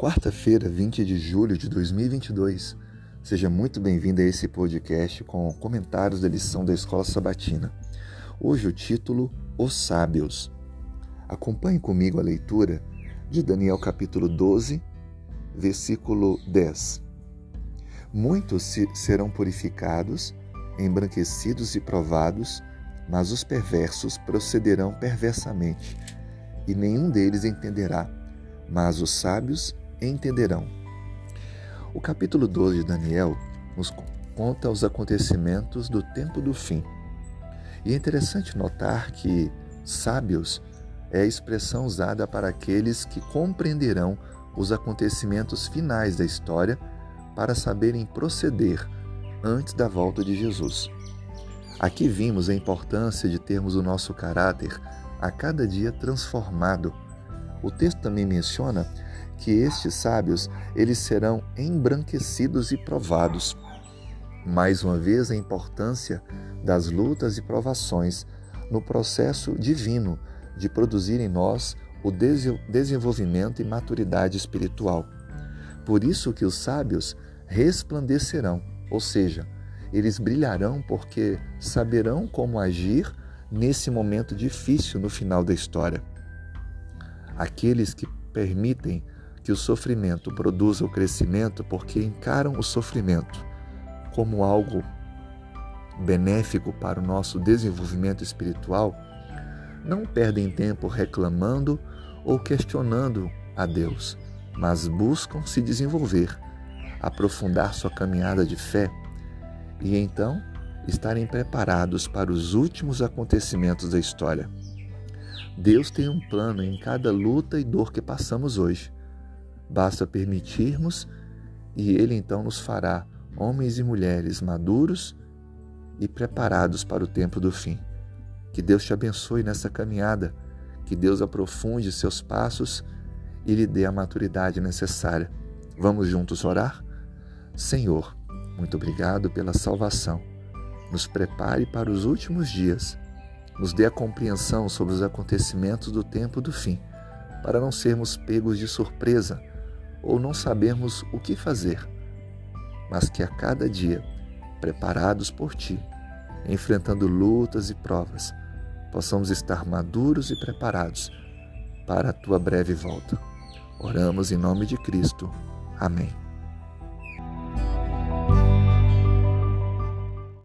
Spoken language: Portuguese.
Quarta-feira, 20 de julho de 2022. Seja muito bem-vindo a esse podcast com comentários da lição da Escola Sabatina. Hoje o título Os Sábios. Acompanhe comigo a leitura de Daniel capítulo 12, versículo 10. Muitos serão purificados, embranquecidos e provados, mas os perversos procederão perversamente, e nenhum deles entenderá, mas os sábios entenderão. O capítulo 12 de Daniel nos conta os acontecimentos do tempo do fim. E é interessante notar que sábios é a expressão usada para aqueles que compreenderão os acontecimentos finais da história para saberem proceder antes da volta de Jesus. Aqui vimos a importância de termos o nosso caráter a cada dia transformado. O texto também menciona que estes sábios eles serão embranquecidos e provados. Mais uma vez a importância das lutas e provações no processo divino de produzir em nós o desenvolvimento e maturidade espiritual. Por isso que os sábios resplandecerão, ou seja, eles brilharão porque saberão como agir nesse momento difícil no final da história. Aqueles que permitem que o sofrimento produza o crescimento porque encaram o sofrimento como algo benéfico para o nosso desenvolvimento espiritual, não perdem tempo reclamando ou questionando a Deus, mas buscam se desenvolver, aprofundar sua caminhada de fé e então estarem preparados para os últimos acontecimentos da história. Deus tem um plano em cada luta e dor que passamos hoje. Basta permitirmos e Ele então nos fará homens e mulheres maduros e preparados para o tempo do fim. Que Deus te abençoe nessa caminhada, que Deus aprofunde seus passos e lhe dê a maturidade necessária. Vamos juntos orar? Senhor, muito obrigado pela salvação. Nos prepare para os últimos dias. Nos dê a compreensão sobre os acontecimentos do tempo do fim, para não sermos pegos de surpresa ou não sabermos o que fazer, mas que a cada dia, preparados por Ti, enfrentando lutas e provas, possamos estar maduros e preparados para a Tua breve volta. Oramos em nome de Cristo. Amém.